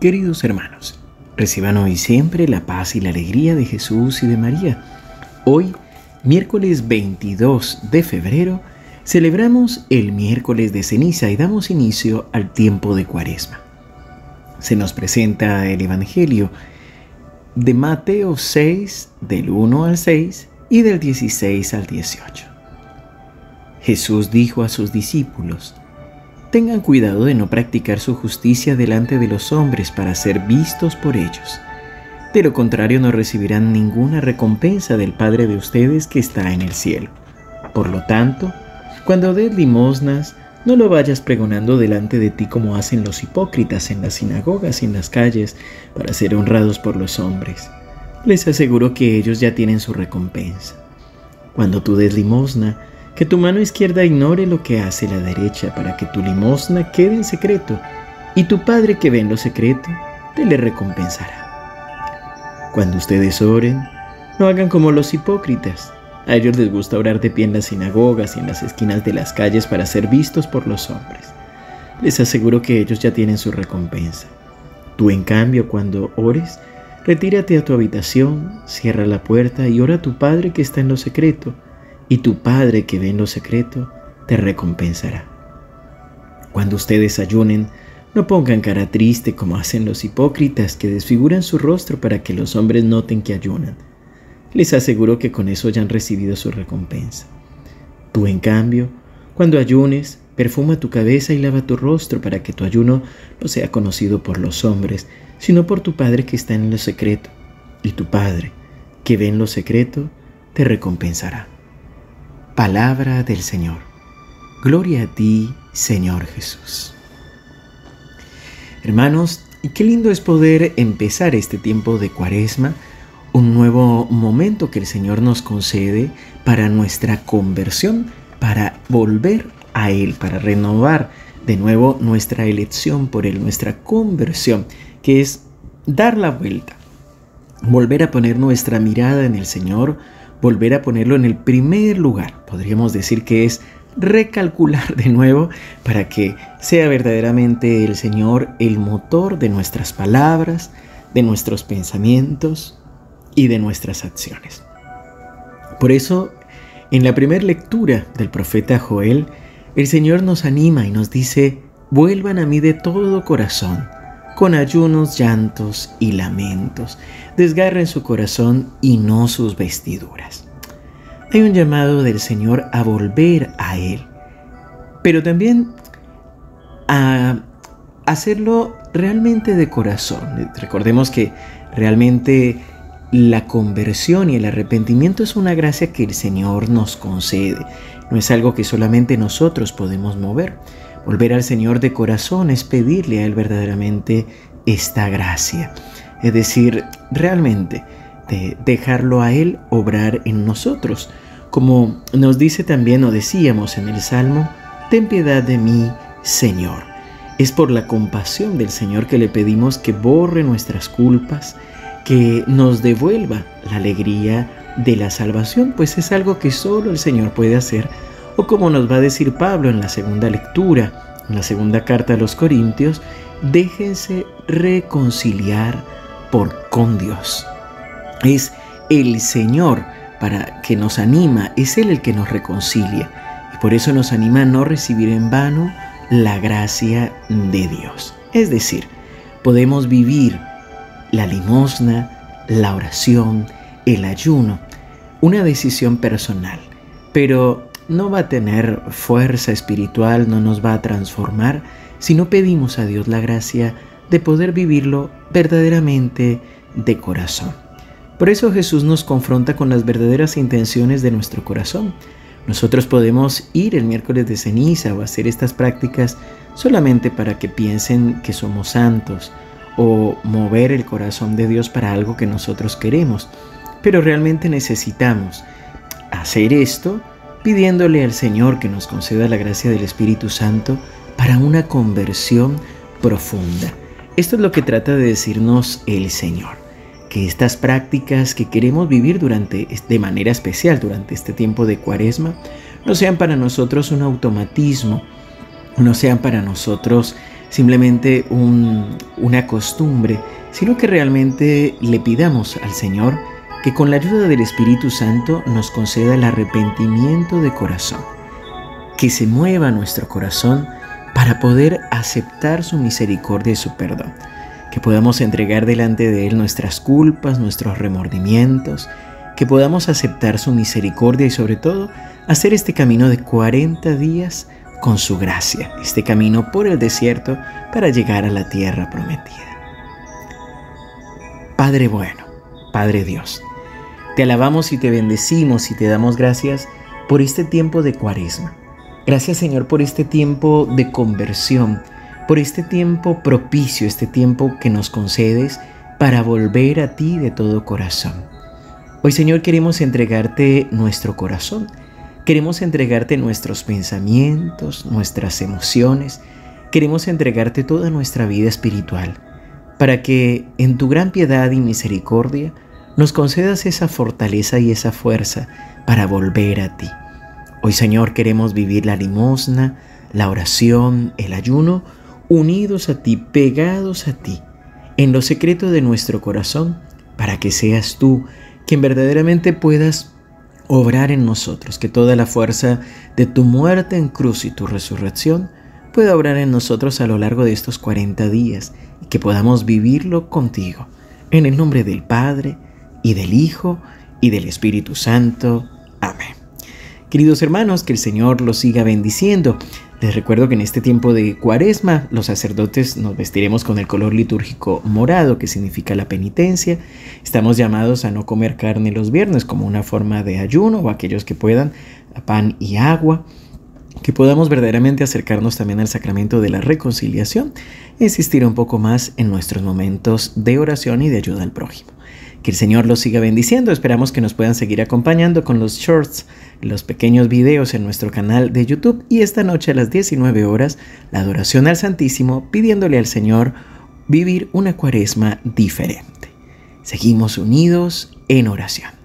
Queridos hermanos, reciban hoy siempre la paz y la alegría de Jesús y de María. Hoy, miércoles 22 de febrero, celebramos el miércoles de ceniza y damos inicio al tiempo de cuaresma. Se nos presenta el Evangelio de Mateo 6, del 1 al 6 y del 16 al 18. Jesús dijo a sus discípulos, Tengan cuidado de no practicar su justicia delante de los hombres para ser vistos por ellos. De lo contrario no recibirán ninguna recompensa del Padre de ustedes que está en el cielo. Por lo tanto, cuando des limosnas, no lo vayas pregonando delante de ti como hacen los hipócritas en las sinagogas y en las calles para ser honrados por los hombres. Les aseguro que ellos ya tienen su recompensa. Cuando tú des limosna, que tu mano izquierda ignore lo que hace la derecha para que tu limosna quede en secreto y tu Padre que ve en lo secreto te le recompensará. Cuando ustedes oren, no hagan como los hipócritas. A ellos les gusta orar de pie en las sinagogas y en las esquinas de las calles para ser vistos por los hombres. Les aseguro que ellos ya tienen su recompensa. Tú, en cambio, cuando ores, retírate a tu habitación, cierra la puerta y ora a tu Padre que está en lo secreto y tu Padre que ve en lo secreto te recompensará. Cuando ustedes ayunen, no pongan cara triste como hacen los hipócritas que desfiguran su rostro para que los hombres noten que ayunan. Les aseguro que con eso ya han recibido su recompensa. Tú, en cambio, cuando ayunes, perfuma tu cabeza y lava tu rostro para que tu ayuno no sea conocido por los hombres, sino por tu Padre que está en lo secreto. Y tu Padre, que ve en lo secreto, te recompensará. Palabra del Señor. Gloria a ti, Señor Jesús. Hermanos, y qué lindo es poder empezar este tiempo de cuaresma, un nuevo momento que el Señor nos concede para nuestra conversión, para volver a Él, para renovar de nuevo nuestra elección por Él, nuestra conversión, que es dar la vuelta, volver a poner nuestra mirada en el Señor, volver a ponerlo en el primer lugar. Podríamos decir que es recalcular de nuevo para que sea verdaderamente el Señor el motor de nuestras palabras, de nuestros pensamientos y de nuestras acciones. Por eso, en la primera lectura del profeta Joel, el Señor nos anima y nos dice, vuelvan a mí de todo corazón con ayunos, llantos y lamentos. Desgarren su corazón y no sus vestiduras. Hay un llamado del Señor a volver a Él, pero también a hacerlo realmente de corazón. Recordemos que realmente la conversión y el arrepentimiento es una gracia que el Señor nos concede. No es algo que solamente nosotros podemos mover. Volver al Señor de corazón es pedirle a Él verdaderamente esta gracia. Es decir, realmente de dejarlo a Él obrar en nosotros. Como nos dice también o decíamos en el Salmo, ten piedad de mí, Señor. Es por la compasión del Señor que le pedimos que borre nuestras culpas, que nos devuelva la alegría de la salvación, pues es algo que solo el Señor puede hacer o como nos va a decir Pablo en la segunda lectura, en la segunda carta a los Corintios, déjense reconciliar por con Dios. Es el Señor para que nos anima, es Él el que nos reconcilia. Y por eso nos anima a no recibir en vano la gracia de Dios. Es decir, podemos vivir la limosna, la oración, el ayuno, una decisión personal, pero no va a tener fuerza espiritual, no nos va a transformar si no pedimos a Dios la gracia de poder vivirlo verdaderamente de corazón. Por eso Jesús nos confronta con las verdaderas intenciones de nuestro corazón. Nosotros podemos ir el miércoles de ceniza o hacer estas prácticas solamente para que piensen que somos santos o mover el corazón de Dios para algo que nosotros queremos. Pero realmente necesitamos hacer esto pidiéndole al Señor que nos conceda la gracia del Espíritu Santo para una conversión profunda. Esto es lo que trata de decirnos el Señor, que estas prácticas que queremos vivir durante de manera especial durante este tiempo de Cuaresma no sean para nosotros un automatismo, no sean para nosotros simplemente una costumbre, sino que realmente le pidamos al Señor que con la ayuda del Espíritu Santo nos conceda el arrepentimiento de corazón, que se mueva nuestro corazón para poder aceptar su misericordia y su perdón, que podamos entregar delante de Él nuestras culpas, nuestros remordimientos, que podamos aceptar su misericordia y sobre todo hacer este camino de 40 días con su gracia, este camino por el desierto para llegar a la tierra prometida. Padre bueno, Padre Dios, te alabamos y te bendecimos y te damos gracias por este tiempo de cuaresma. Gracias Señor por este tiempo de conversión, por este tiempo propicio, este tiempo que nos concedes para volver a ti de todo corazón. Hoy Señor queremos entregarte nuestro corazón, queremos entregarte nuestros pensamientos, nuestras emociones, queremos entregarte toda nuestra vida espiritual, para que en tu gran piedad y misericordia nos concedas esa fortaleza y esa fuerza para volver a ti. Hoy Señor queremos vivir la limosna, la oración, el ayuno, unidos a ti, pegados a ti, en lo secreto de nuestro corazón, para que seas tú quien verdaderamente puedas obrar en nosotros, que toda la fuerza de tu muerte en cruz y tu resurrección pueda obrar en nosotros a lo largo de estos 40 días y que podamos vivirlo contigo. En el nombre del Padre, y del Hijo y del Espíritu Santo. Amén. Queridos hermanos, que el Señor los siga bendiciendo. Les recuerdo que en este tiempo de cuaresma los sacerdotes nos vestiremos con el color litúrgico morado, que significa la penitencia. Estamos llamados a no comer carne los viernes como una forma de ayuno o aquellos que puedan, pan y agua. Que podamos verdaderamente acercarnos también al sacramento de la reconciliación e insistir un poco más en nuestros momentos de oración y de ayuda al prójimo. Que el Señor los siga bendiciendo. Esperamos que nos puedan seguir acompañando con los shorts, los pequeños videos en nuestro canal de YouTube y esta noche a las 19 horas la adoración al Santísimo pidiéndole al Señor vivir una cuaresma diferente. Seguimos unidos en oración.